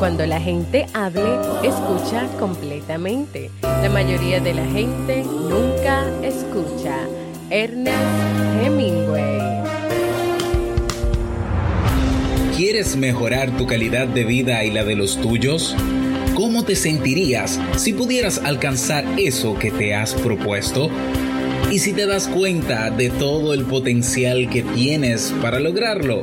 Cuando la gente hable, escucha completamente. La mayoría de la gente nunca escucha. Ernest Hemingway. ¿Quieres mejorar tu calidad de vida y la de los tuyos? ¿Cómo te sentirías si pudieras alcanzar eso que te has propuesto? ¿Y si te das cuenta de todo el potencial que tienes para lograrlo?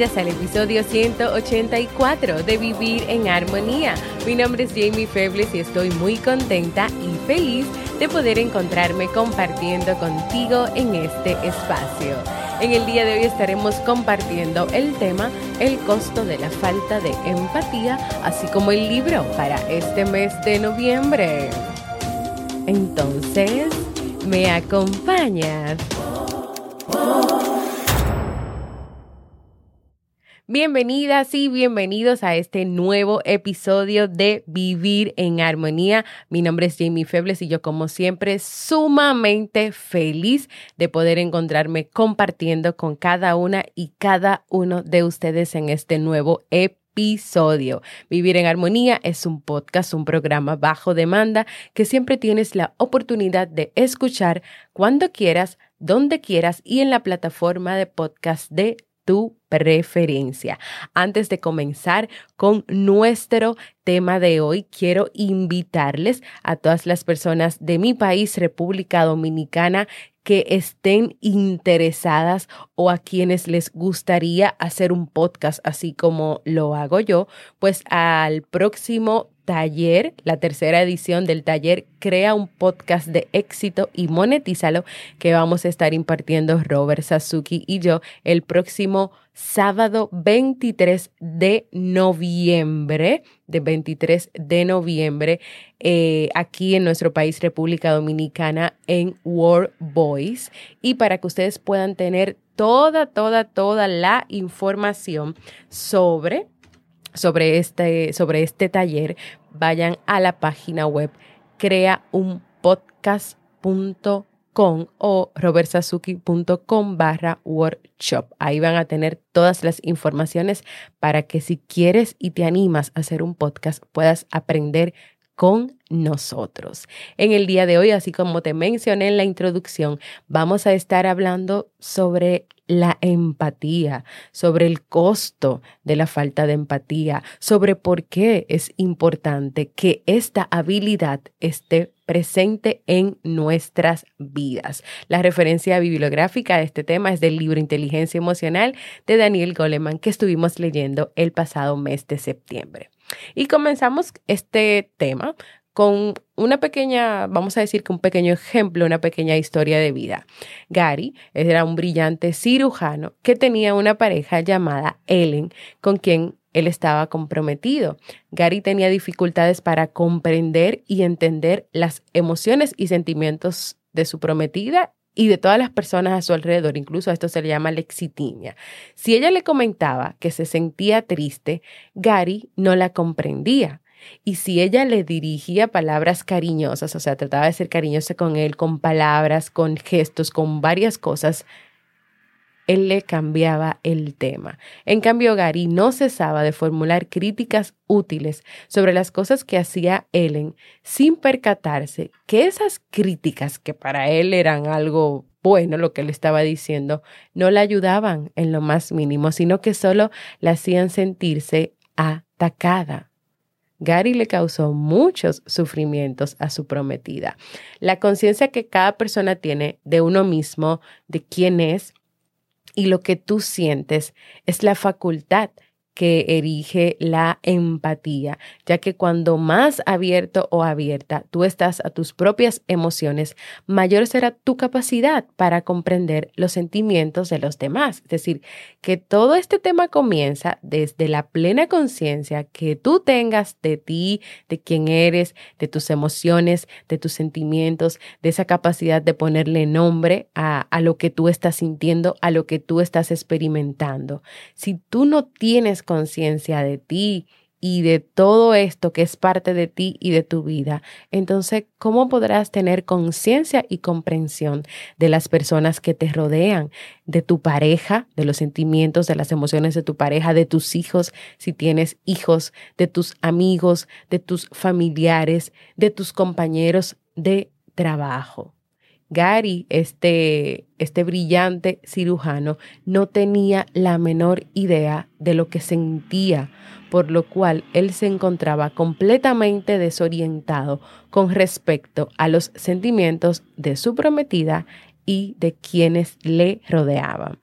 Bienvenidas al episodio 184 de Vivir en Armonía. Mi nombre es Jamie Febles y estoy muy contenta y feliz de poder encontrarme compartiendo contigo en este espacio. En el día de hoy estaremos compartiendo el tema El costo de la falta de empatía, así como el libro para este mes de noviembre. Entonces, ¿me acompañas? Bienvenidas y bienvenidos a este nuevo episodio de Vivir en Armonía. Mi nombre es Jamie Febles y yo como siempre sumamente feliz de poder encontrarme compartiendo con cada una y cada uno de ustedes en este nuevo episodio. Vivir en Armonía es un podcast, un programa bajo demanda que siempre tienes la oportunidad de escuchar cuando quieras, donde quieras y en la plataforma de podcast de tu preferencia. Antes de comenzar con nuestro tema de hoy, quiero invitarles a todas las personas de mi país, República Dominicana, que estén interesadas o a quienes les gustaría hacer un podcast así como lo hago yo, pues al próximo taller, la tercera edición del taller Crea un podcast de éxito y monetízalo que vamos a estar impartiendo Robert Sasuki y yo el próximo sábado 23 de noviembre, de 23 de noviembre, eh, aquí en nuestro país, República Dominicana, en World Voice. Y para que ustedes puedan tener toda, toda, toda la información sobre sobre este, sobre este taller, vayan a la página web creaunpodcast.com o robertsazuki.com barra workshop. Ahí van a tener todas las informaciones para que si quieres y te animas a hacer un podcast puedas aprender con nosotros. En el día de hoy, así como te mencioné en la introducción, vamos a estar hablando sobre la empatía, sobre el costo de la falta de empatía, sobre por qué es importante que esta habilidad esté presente en nuestras vidas. La referencia bibliográfica de este tema es del libro Inteligencia Emocional de Daniel Goleman que estuvimos leyendo el pasado mes de septiembre. Y comenzamos este tema con una pequeña, vamos a decir que un pequeño ejemplo, una pequeña historia de vida. Gary era un brillante cirujano que tenía una pareja llamada Ellen, con quien él estaba comprometido. Gary tenía dificultades para comprender y entender las emociones y sentimientos de su prometida y de todas las personas a su alrededor, incluso a esto se le llama lexitimia. Si ella le comentaba que se sentía triste, Gary no la comprendía. Y si ella le dirigía palabras cariñosas, o sea, trataba de ser cariñosa con él, con palabras, con gestos, con varias cosas, él le cambiaba el tema. En cambio, Gary no cesaba de formular críticas útiles sobre las cosas que hacía Ellen sin percatarse que esas críticas, que para él eran algo bueno lo que le estaba diciendo, no la ayudaban en lo más mínimo, sino que solo la hacían sentirse atacada. Gary le causó muchos sufrimientos a su prometida. La conciencia que cada persona tiene de uno mismo, de quién es y lo que tú sientes, es la facultad que erige la empatía, ya que cuando más abierto o abierta tú estás a tus propias emociones, mayor será tu capacidad para comprender los sentimientos de los demás. Es decir, que todo este tema comienza desde la plena conciencia que tú tengas de ti, de quién eres, de tus emociones, de tus sentimientos, de esa capacidad de ponerle nombre a, a lo que tú estás sintiendo, a lo que tú estás experimentando. Si tú no tienes conciencia de ti y de todo esto que es parte de ti y de tu vida, entonces, ¿cómo podrás tener conciencia y comprensión de las personas que te rodean, de tu pareja, de los sentimientos, de las emociones de tu pareja, de tus hijos, si tienes hijos, de tus amigos, de tus familiares, de tus compañeros de trabajo? Gary, este, este brillante cirujano, no tenía la menor idea de lo que sentía, por lo cual él se encontraba completamente desorientado con respecto a los sentimientos de su prometida y de quienes le rodeaban.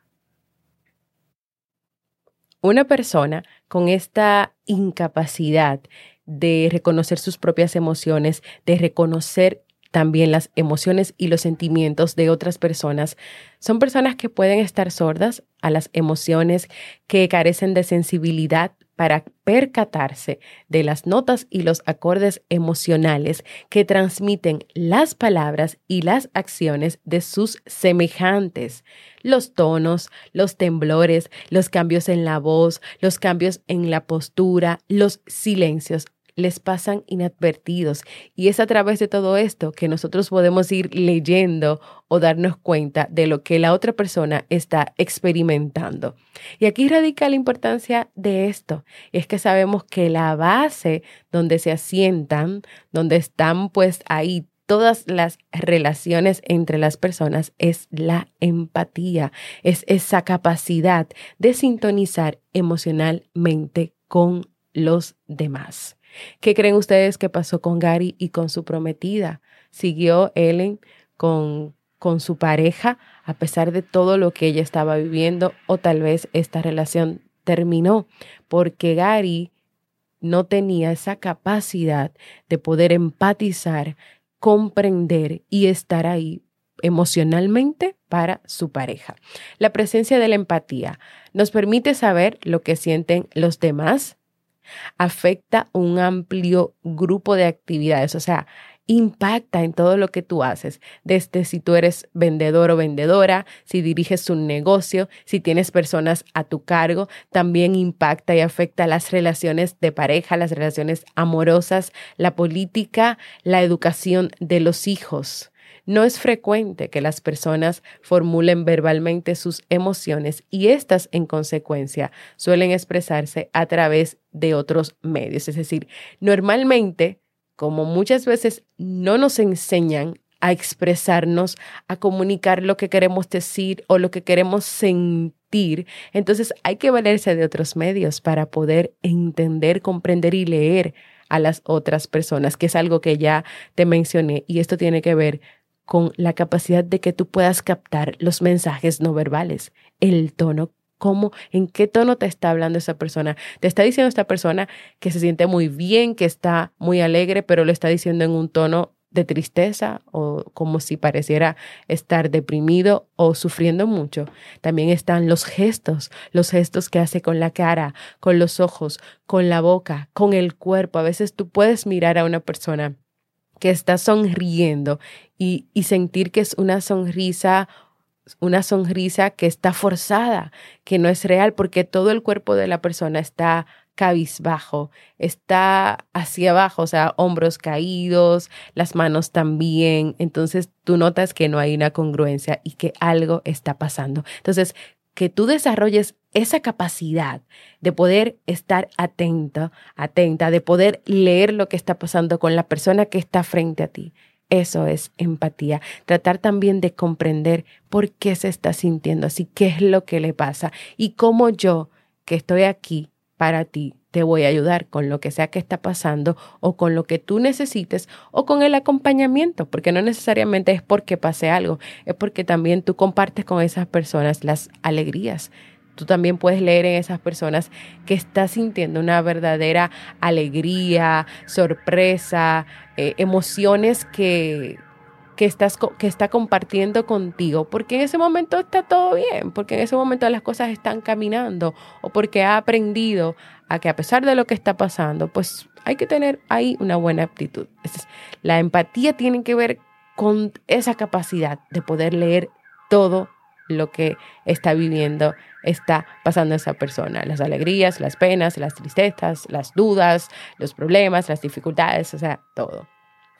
Una persona con esta incapacidad de reconocer sus propias emociones, de reconocer también las emociones y los sentimientos de otras personas. Son personas que pueden estar sordas a las emociones, que carecen de sensibilidad para percatarse de las notas y los acordes emocionales que transmiten las palabras y las acciones de sus semejantes, los tonos, los temblores, los cambios en la voz, los cambios en la postura, los silencios, les pasan inadvertidos. Y es a través de todo esto que nosotros podemos ir leyendo o darnos cuenta de lo que la otra persona está experimentando. Y aquí radica la importancia de esto. es que sabemos que la base donde se asientan, donde están pues ahí todas las relaciones entre las personas es la empatía, es esa capacidad de sintonizar emocionalmente con los demás. ¿Qué creen ustedes que pasó con Gary y con su prometida? ¿Siguió Ellen con, con su pareja a pesar de todo lo que ella estaba viviendo o tal vez esta relación terminó porque Gary no tenía esa capacidad de poder empatizar, comprender y estar ahí emocionalmente para su pareja. La presencia de la empatía nos permite saber lo que sienten los demás, afecta un amplio grupo de actividades, o sea, impacta en todo lo que tú haces, desde si tú eres vendedor o vendedora, si diriges un negocio, si tienes personas a tu cargo, también impacta y afecta las relaciones de pareja, las relaciones amorosas, la política, la educación de los hijos. No es frecuente que las personas formulen verbalmente sus emociones y estas, en consecuencia, suelen expresarse a través de otros medios. Es decir, normalmente, como muchas veces no nos enseñan a expresarnos, a comunicar lo que queremos decir o lo que queremos sentir. Entonces hay que valerse de otros medios para poder entender, comprender y leer a las otras personas, que es algo que ya te mencioné y esto tiene que ver con la capacidad de que tú puedas captar los mensajes no verbales, el tono cómo, en qué tono te está hablando esa persona. Te está diciendo esta persona que se siente muy bien, que está muy alegre, pero lo está diciendo en un tono de tristeza o como si pareciera estar deprimido o sufriendo mucho. También están los gestos, los gestos que hace con la cara, con los ojos, con la boca, con el cuerpo. A veces tú puedes mirar a una persona que está sonriendo y, sentir que es una sonrisa una sonrisa que está forzada, que no es real, porque todo el cuerpo de la persona está cabizbajo, está hacia abajo, o sea, hombros caídos, las manos también. Entonces tú notas que no hay una congruencia y que algo está pasando. Entonces, que tú desarrolles esa capacidad de poder estar atenta, atenta, de poder leer lo que está pasando con la persona que está frente a ti. Eso es empatía. Tratar también de comprender por qué se está sintiendo así, qué es lo que le pasa y cómo yo, que estoy aquí para ti, te voy a ayudar con lo que sea que está pasando o con lo que tú necesites o con el acompañamiento, porque no necesariamente es porque pase algo, es porque también tú compartes con esas personas las alegrías. Tú también puedes leer en esas personas que estás sintiendo una verdadera alegría, sorpresa, eh, emociones que, que, estás, que está compartiendo contigo, porque en ese momento está todo bien, porque en ese momento las cosas están caminando o porque ha aprendido a que a pesar de lo que está pasando, pues hay que tener ahí una buena actitud. La empatía tiene que ver con esa capacidad de poder leer todo lo que está viviendo, está pasando esa persona. Las alegrías, las penas, las tristezas, las dudas, los problemas, las dificultades, o sea, todo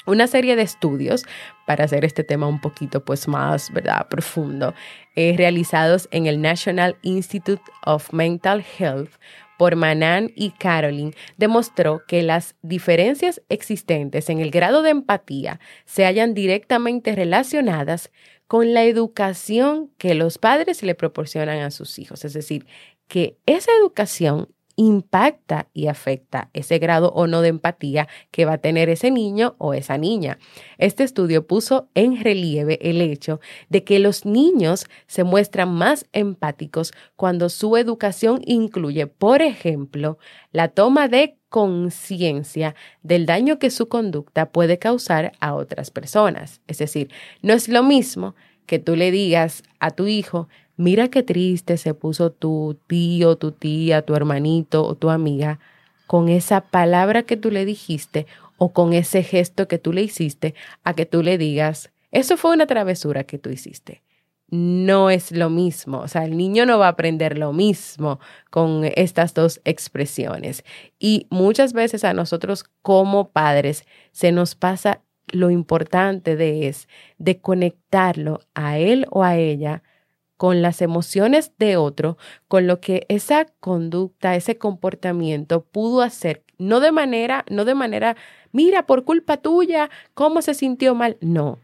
una serie de estudios para hacer este tema un poquito pues más, ¿verdad?, profundo, eh, realizados en el National Institute of Mental Health por Manan y Caroline demostró que las diferencias existentes en el grado de empatía se hallan directamente relacionadas con la educación que los padres le proporcionan a sus hijos. Es decir, que esa educación impacta y afecta ese grado o no de empatía que va a tener ese niño o esa niña. Este estudio puso en relieve el hecho de que los niños se muestran más empáticos cuando su educación incluye, por ejemplo, la toma de conciencia del daño que su conducta puede causar a otras personas. Es decir, no es lo mismo que tú le digas a tu hijo, mira qué triste se puso tu tío, tu tía, tu hermanito o tu amiga con esa palabra que tú le dijiste o con ese gesto que tú le hiciste a que tú le digas, eso fue una travesura que tú hiciste. No es lo mismo, o sea, el niño no va a aprender lo mismo con estas dos expresiones. Y muchas veces a nosotros como padres se nos pasa lo importante de es de conectarlo a él o a ella con las emociones de otro, con lo que esa conducta, ese comportamiento pudo hacer, no de manera, no de manera, mira, por culpa tuya, cómo se sintió mal, no.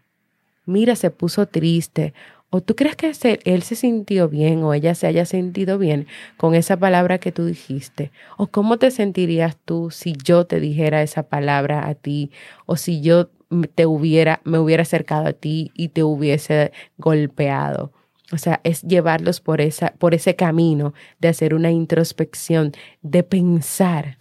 Mira, se puso triste. ¿O tú crees que él se sintió bien o ella se haya sentido bien con esa palabra que tú dijiste? ¿O cómo te sentirías tú si yo te dijera esa palabra a ti? ¿O si yo te hubiera, me hubiera acercado a ti y te hubiese golpeado? O sea, es llevarlos por, esa, por ese camino de hacer una introspección, de pensar,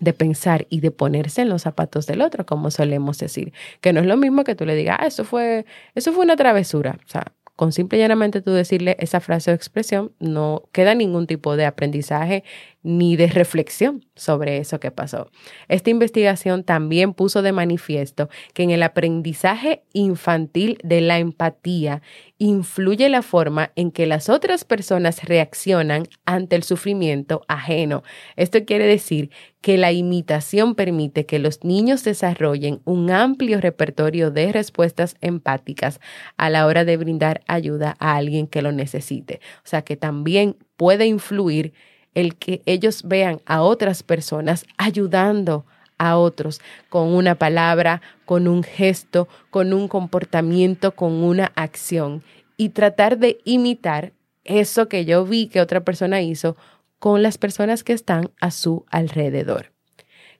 de pensar y de ponerse en los zapatos del otro, como solemos decir. Que no es lo mismo que tú le digas, ah, eso fue, eso fue una travesura. O sea, con simple y llanamente tú decirle esa frase o expresión, no queda ningún tipo de aprendizaje ni de reflexión sobre eso que pasó. Esta investigación también puso de manifiesto que en el aprendizaje infantil de la empatía influye la forma en que las otras personas reaccionan ante el sufrimiento ajeno. Esto quiere decir que la imitación permite que los niños desarrollen un amplio repertorio de respuestas empáticas a la hora de brindar ayuda a alguien que lo necesite. O sea que también puede influir el que ellos vean a otras personas ayudando a otros con una palabra, con un gesto, con un comportamiento, con una acción y tratar de imitar eso que yo vi que otra persona hizo con las personas que están a su alrededor.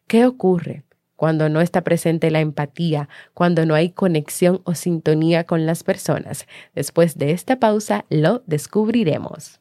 ¿Qué ocurre cuando no está presente la empatía, cuando no hay conexión o sintonía con las personas? Después de esta pausa lo descubriremos.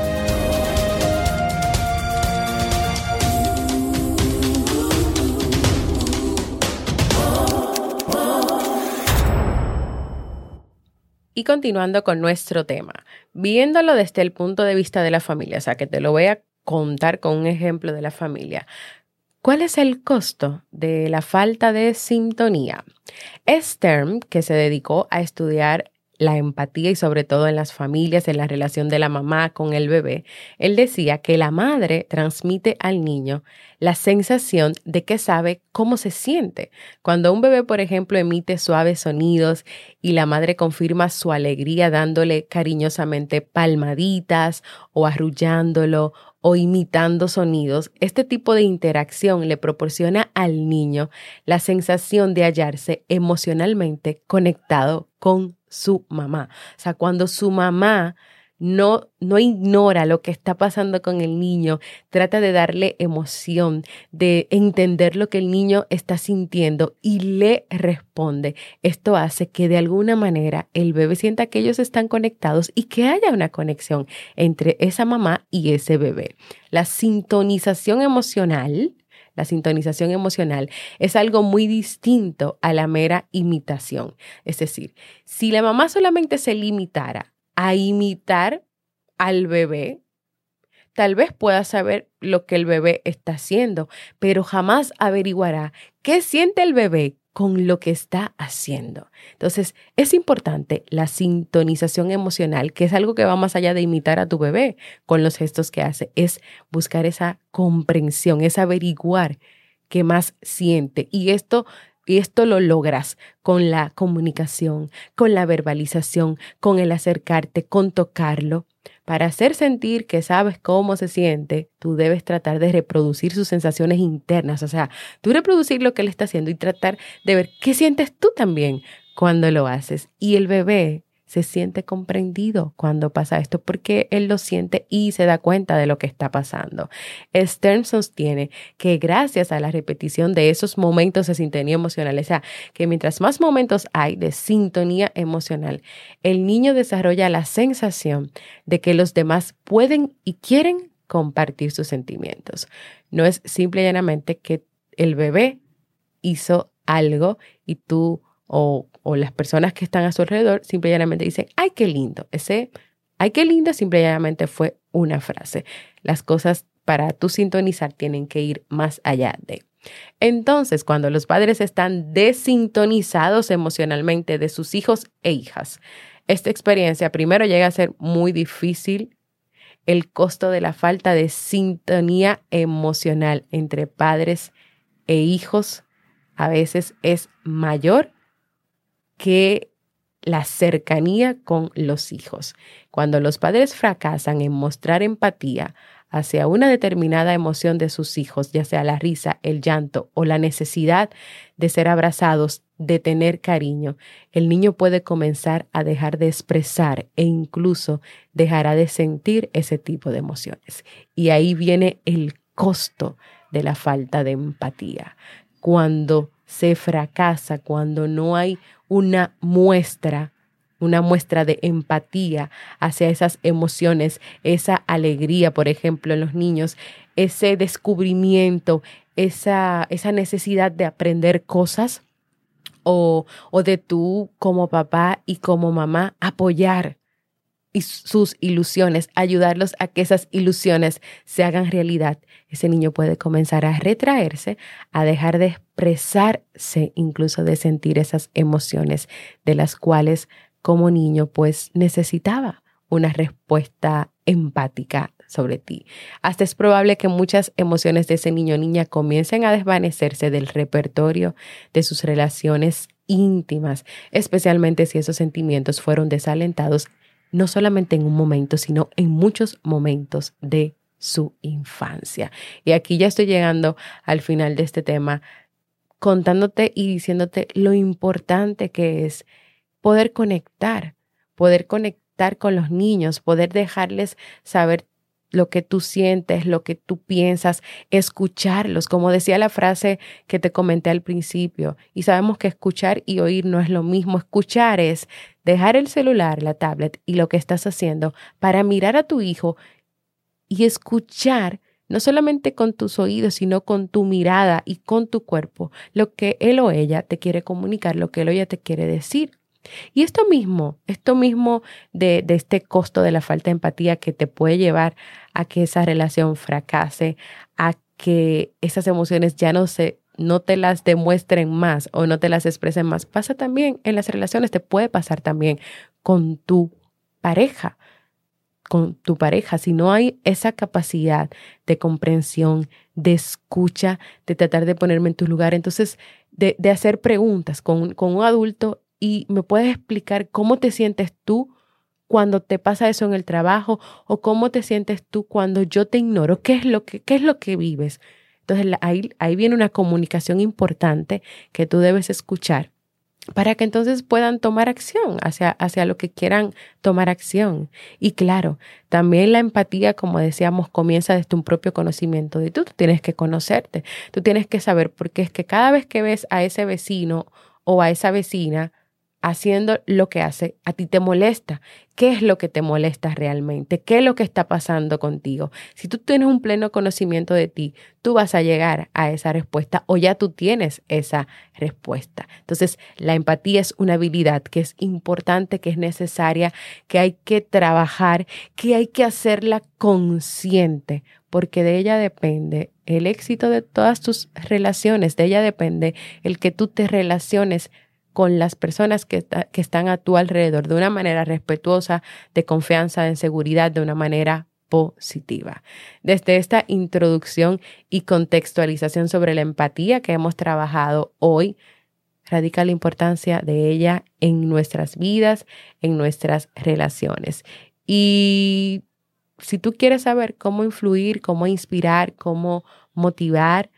Y continuando con nuestro tema, viéndolo desde el punto de vista de la familia, o sea, que te lo voy a contar con un ejemplo de la familia. ¿Cuál es el costo de la falta de sintonía? Stern, que se dedicó a estudiar la empatía y sobre todo en las familias, en la relación de la mamá con el bebé, él decía que la madre transmite al niño la sensación de que sabe cómo se siente. Cuando un bebé, por ejemplo, emite suaves sonidos y la madre confirma su alegría dándole cariñosamente palmaditas o arrullándolo o imitando sonidos, este tipo de interacción le proporciona al niño la sensación de hallarse emocionalmente conectado con su mamá. O sea, cuando su mamá no, no ignora lo que está pasando con el niño, trata de darle emoción, de entender lo que el niño está sintiendo y le responde. Esto hace que de alguna manera el bebé sienta que ellos están conectados y que haya una conexión entre esa mamá y ese bebé. La sintonización emocional la sintonización emocional es algo muy distinto a la mera imitación. Es decir, si la mamá solamente se limitara a imitar al bebé, tal vez pueda saber lo que el bebé está haciendo, pero jamás averiguará qué siente el bebé con lo que está haciendo. Entonces, es importante la sintonización emocional, que es algo que va más allá de imitar a tu bebé con los gestos que hace, es buscar esa comprensión, es averiguar qué más siente. Y esto y esto lo logras con la comunicación, con la verbalización, con el acercarte, con tocarlo. Para hacer sentir que sabes cómo se siente, tú debes tratar de reproducir sus sensaciones internas, o sea, tú reproducir lo que él está haciendo y tratar de ver qué sientes tú también cuando lo haces. Y el bebé se siente comprendido cuando pasa esto porque él lo siente y se da cuenta de lo que está pasando. Stern sostiene que gracias a la repetición de esos momentos de sintonía emocional, o sea, que mientras más momentos hay de sintonía emocional, el niño desarrolla la sensación de que los demás pueden y quieren compartir sus sentimientos. No es simple y llanamente que el bebé hizo algo y tú o, las personas que están a su alrededor simplemente dicen, ay, qué lindo. Ese, ay, qué lindo, simplemente fue una frase. Las cosas para tú sintonizar tienen que ir más allá de. Entonces, cuando los padres están desintonizados emocionalmente de sus hijos e hijas, esta experiencia primero llega a ser muy difícil. El costo de la falta de sintonía emocional entre padres e hijos a veces es mayor que la cercanía con los hijos. Cuando los padres fracasan en mostrar empatía hacia una determinada emoción de sus hijos, ya sea la risa, el llanto o la necesidad de ser abrazados, de tener cariño, el niño puede comenzar a dejar de expresar e incluso dejará de sentir ese tipo de emociones. Y ahí viene el costo de la falta de empatía. Cuando se fracasa, cuando no hay una muestra, una muestra de empatía hacia esas emociones, esa alegría, por ejemplo, en los niños, ese descubrimiento, esa, esa necesidad de aprender cosas o, o de tú como papá y como mamá apoyar y sus ilusiones, ayudarlos a que esas ilusiones se hagan realidad, ese niño puede comenzar a retraerse, a dejar de expresarse, incluso de sentir esas emociones de las cuales como niño pues necesitaba una respuesta empática sobre ti. Hasta es probable que muchas emociones de ese niño o niña comiencen a desvanecerse del repertorio de sus relaciones íntimas, especialmente si esos sentimientos fueron desalentados no solamente en un momento, sino en muchos momentos de su infancia. Y aquí ya estoy llegando al final de este tema, contándote y diciéndote lo importante que es poder conectar, poder conectar con los niños, poder dejarles saber lo que tú sientes, lo que tú piensas, escucharlos, como decía la frase que te comenté al principio. Y sabemos que escuchar y oír no es lo mismo. Escuchar es dejar el celular, la tablet y lo que estás haciendo para mirar a tu hijo y escuchar no solamente con tus oídos, sino con tu mirada y con tu cuerpo, lo que él o ella te quiere comunicar, lo que él o ella te quiere decir. Y esto mismo, esto mismo de, de, este costo de la falta de empatía que te puede llevar a que esa relación fracase, a que esas emociones ya no se no te las demuestren más o no te las expresen más, pasa también en las relaciones, te puede pasar también con tu pareja, con tu pareja, si no hay esa capacidad de comprensión, de escucha, de tratar de ponerme en tu lugar, entonces de, hacer preguntas con, con un adulto y me puedes explicar cómo te sientes tú cuando te pasa eso en el trabajo o cómo te sientes tú cuando yo te ignoro, qué es lo que, qué es lo que vives. Entonces ahí, ahí viene una comunicación importante que tú debes escuchar para que entonces puedan tomar acción hacia, hacia lo que quieran tomar acción. Y claro, también la empatía, como decíamos, comienza desde un propio conocimiento de tú. Tú tienes que conocerte, tú tienes que saber, porque es que cada vez que ves a ese vecino o a esa vecina, haciendo lo que hace, a ti te molesta. ¿Qué es lo que te molesta realmente? ¿Qué es lo que está pasando contigo? Si tú tienes un pleno conocimiento de ti, tú vas a llegar a esa respuesta o ya tú tienes esa respuesta. Entonces, la empatía es una habilidad que es importante, que es necesaria, que hay que trabajar, que hay que hacerla consciente, porque de ella depende el éxito de todas tus relaciones, de ella depende el que tú te relaciones con las personas que, están a tu alrededor de una manera respetuosa, de confianza, de seguridad, de una manera positiva. Desde esta introducción y contextualización sobre la empatía que hemos trabajado hoy, radica la importancia de ella en nuestras vidas, en nuestras relaciones. Y si tú quieres saber cómo influir, cómo inspirar, cómo motivar,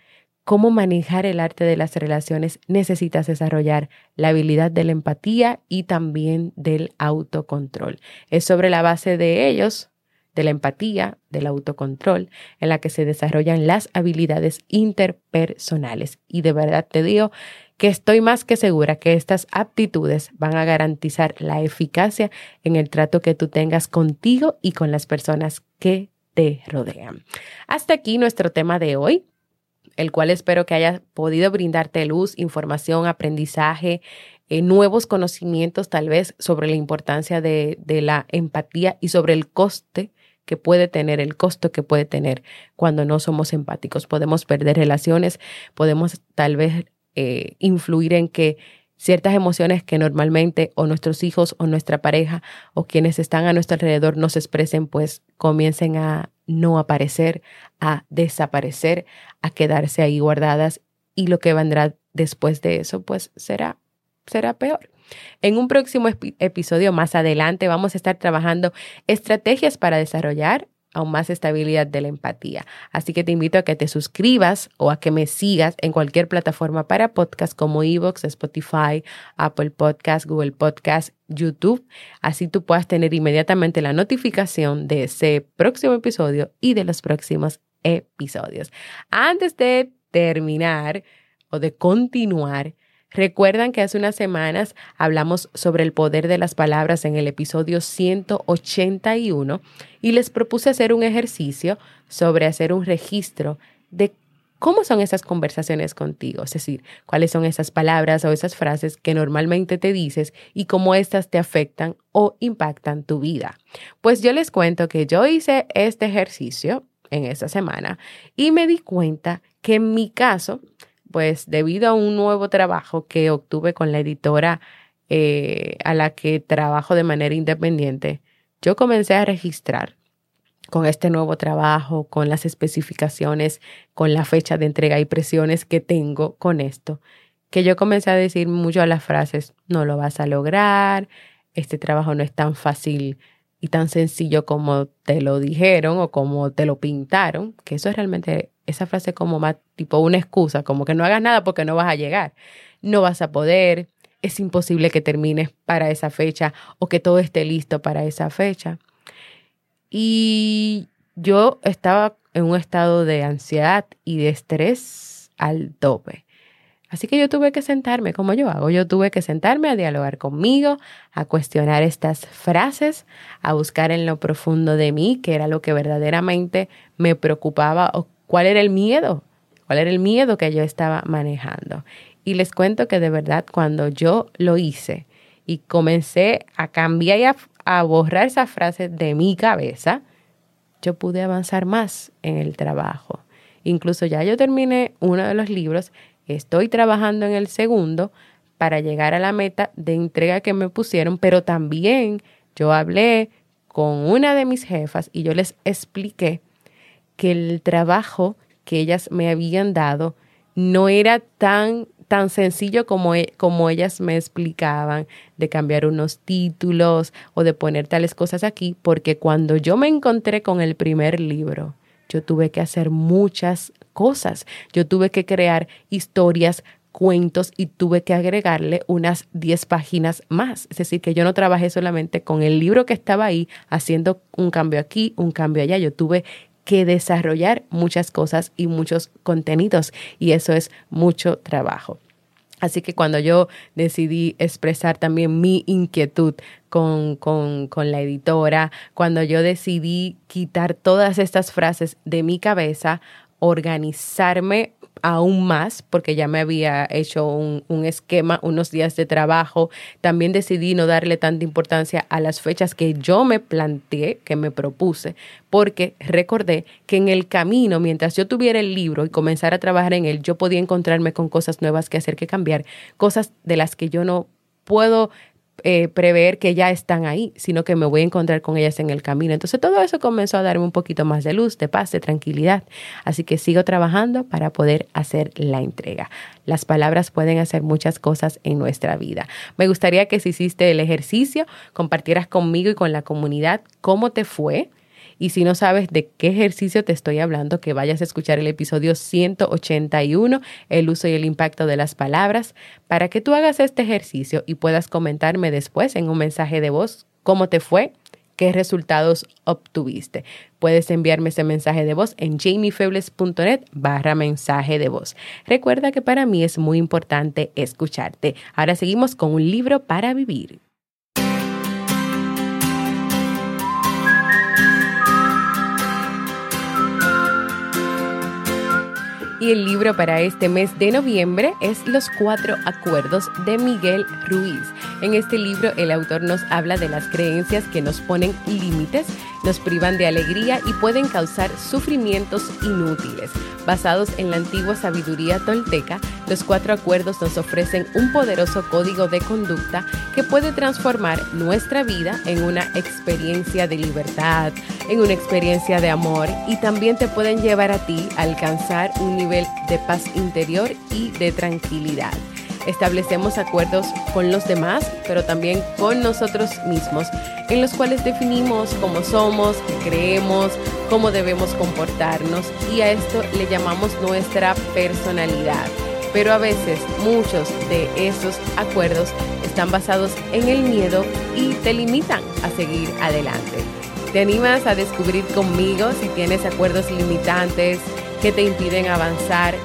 cómo manejar el arte de las relaciones, necesitas desarrollar la habilidad de la empatía y también del autocontrol. Es sobre la base de ellos, de la empatía, del autocontrol, en la que se desarrollan las habilidades interpersonales. Y de verdad te digo que estoy más que segura que estas aptitudes van a garantizar la eficacia en el trato que tú tengas contigo y con las personas que te rodean. Hasta aquí nuestro tema de hoy el cual espero que haya podido brindarte luz, información, aprendizaje, eh, nuevos conocimientos tal vez sobre la importancia de, la empatía y sobre el coste que puede tener, el costo que puede tener cuando no somos empáticos. Podemos perder relaciones, podemos tal vez eh, influir en que ciertas emociones que normalmente o nuestros hijos o nuestra pareja o quienes están a nuestro alrededor nos expresen, pues comiencen a no aparecer, a desaparecer, a quedarse ahí guardadas y lo que vendrá después de eso, pues será, será peor. En un próximo episodio más adelante vamos a estar trabajando estrategias para desarrollar aún más estabilidad de la empatía. Así que te invito a que te suscribas o a que me sigas en cualquier plataforma para podcast como Evox, Spotify, Apple Podcast, Google Podcast, YouTube. Así tú puedas tener inmediatamente la notificación de ese próximo episodio y de los próximos episodios. Antes de terminar o de continuar, Recuerdan que hace unas semanas hablamos sobre el poder de las palabras en el episodio 181 y les propuse hacer un ejercicio sobre hacer un registro de cómo son esas conversaciones contigo, es decir, cuáles son esas palabras o esas frases que normalmente te dices y cómo éstas te afectan o impactan tu vida. Pues yo les cuento que yo hice este ejercicio en esa semana y me di cuenta que en mi caso, pues debido a un nuevo trabajo que obtuve con la editora eh, a la que trabajo de manera independiente, yo comencé a registrar con este nuevo trabajo, con las especificaciones, con la fecha de entrega y presiones que tengo con esto, que yo comencé a decir mucho a las frases, no lo vas a lograr, este trabajo no es tan fácil y tan sencillo como te lo dijeron o como te lo pintaron, que eso es realmente esa frase como más tipo una excusa, como que no hagas nada porque no vas a llegar, no vas a poder, es imposible que termines para esa fecha o que todo esté listo para esa fecha. Y yo estaba en un estado de ansiedad y de estrés al tope. Así que yo tuve que sentarme, como yo hago, yo tuve que sentarme a dialogar conmigo, a cuestionar estas frases, a buscar en lo profundo de mí, que era lo que verdaderamente me preocupaba o cuál era el miedo, cuál era el miedo que yo estaba manejando. Y les cuento que de verdad cuando yo lo hice y comencé a cambiar y a, a borrar esa frase de mi cabeza, yo pude avanzar más en el trabajo. Incluso ya yo terminé uno de los libros Estoy trabajando en el segundo para llegar a la meta de entrega que me pusieron, pero también yo hablé con una de mis jefas y yo les expliqué que el trabajo que ellas me habían dado no era tan tan sencillo como, e, como ellas me explicaban de cambiar unos títulos o de poner tales cosas aquí, porque cuando yo me encontré con el primer libro, yo tuve que hacer muchas cosas. Yo tuve que crear historias, cuentos y tuve que agregarle unas 10 páginas más. Es decir, que yo no trabajé solamente con el libro que estaba ahí haciendo un cambio aquí, un cambio allá. Yo tuve que desarrollar muchas cosas y muchos contenidos y eso es mucho trabajo. Así que cuando yo decidí expresar también mi inquietud con, con, con, la editora, cuando yo decidí quitar todas estas frases de mi cabeza, organizarme aún más porque ya me había hecho un, esquema, unos días de trabajo. También decidí no darle tanta importancia a las fechas que yo me planteé, que me propuse, porque recordé que en el camino, mientras yo tuviera el libro y comenzara a trabajar en él, yo podía encontrarme con cosas nuevas que hacer, que cambiar, cosas de las que yo no puedo eh, prever que ya están ahí, sino que me voy a encontrar con ellas en el camino. Entonces todo eso comenzó a darme un poquito más de luz, de paz, de tranquilidad. Así que sigo trabajando para poder hacer la entrega. Las palabras pueden hacer muchas cosas en nuestra vida. Me gustaría que si hiciste el ejercicio, compartieras conmigo y con la comunidad cómo te fue y si no sabes de qué ejercicio te estoy hablando, que vayas a escuchar el episodio 181, el uso y el impacto de las palabras, para que tú hagas este ejercicio y puedas comentarme después en un mensaje de voz cómo te fue, qué resultados obtuviste. Puedes enviarme ese mensaje de voz en jamiefebles.net barra mensaje de voz. Recuerda que para mí es muy importante escucharte. Ahora seguimos con un libro para vivir. Y el libro para este mes de noviembre es Los Cuatro Acuerdos de Miguel Ruiz. En este libro el autor nos habla de las creencias que nos ponen límites, nos privan de alegría y pueden causar sufrimientos inútiles. Basados en la antigua sabiduría tolteca, los cuatro acuerdos nos ofrecen un poderoso código de conducta que puede transformar nuestra vida en una experiencia de libertad, en una experiencia de amor y también te pueden llevar a ti a alcanzar un nivel de paz interior y de tranquilidad establecemos acuerdos con los demás, pero también con nosotros mismos, en los cuales definimos cómo somos, qué creemos, cómo debemos comportarnos y a esto le llamamos nuestra personalidad. Pero a veces muchos de esos acuerdos están basados en el miedo y te limitan a seguir adelante. ¿Te animas a descubrir conmigo si tienes acuerdos limitantes que te impiden avanzar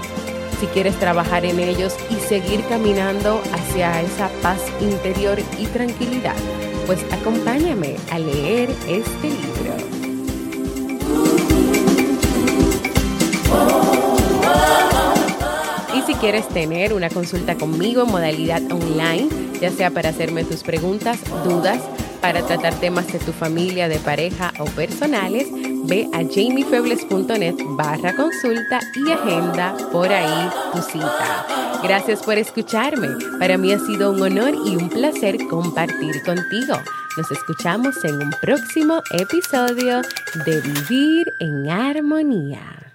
si quieres trabajar en ellos y seguir caminando hacia esa paz interior y tranquilidad, pues acompáñame a leer este libro. Y si quieres tener una consulta conmigo en modalidad online, ya sea para hacerme tus preguntas, dudas, para tratar temas de tu familia, de pareja o personales, ve a jamiefebles.net barra consulta y agenda por ahí tu cita. Gracias por escucharme. Para mí ha sido un honor y un placer compartir contigo. Nos escuchamos en un próximo episodio de Vivir en Armonía.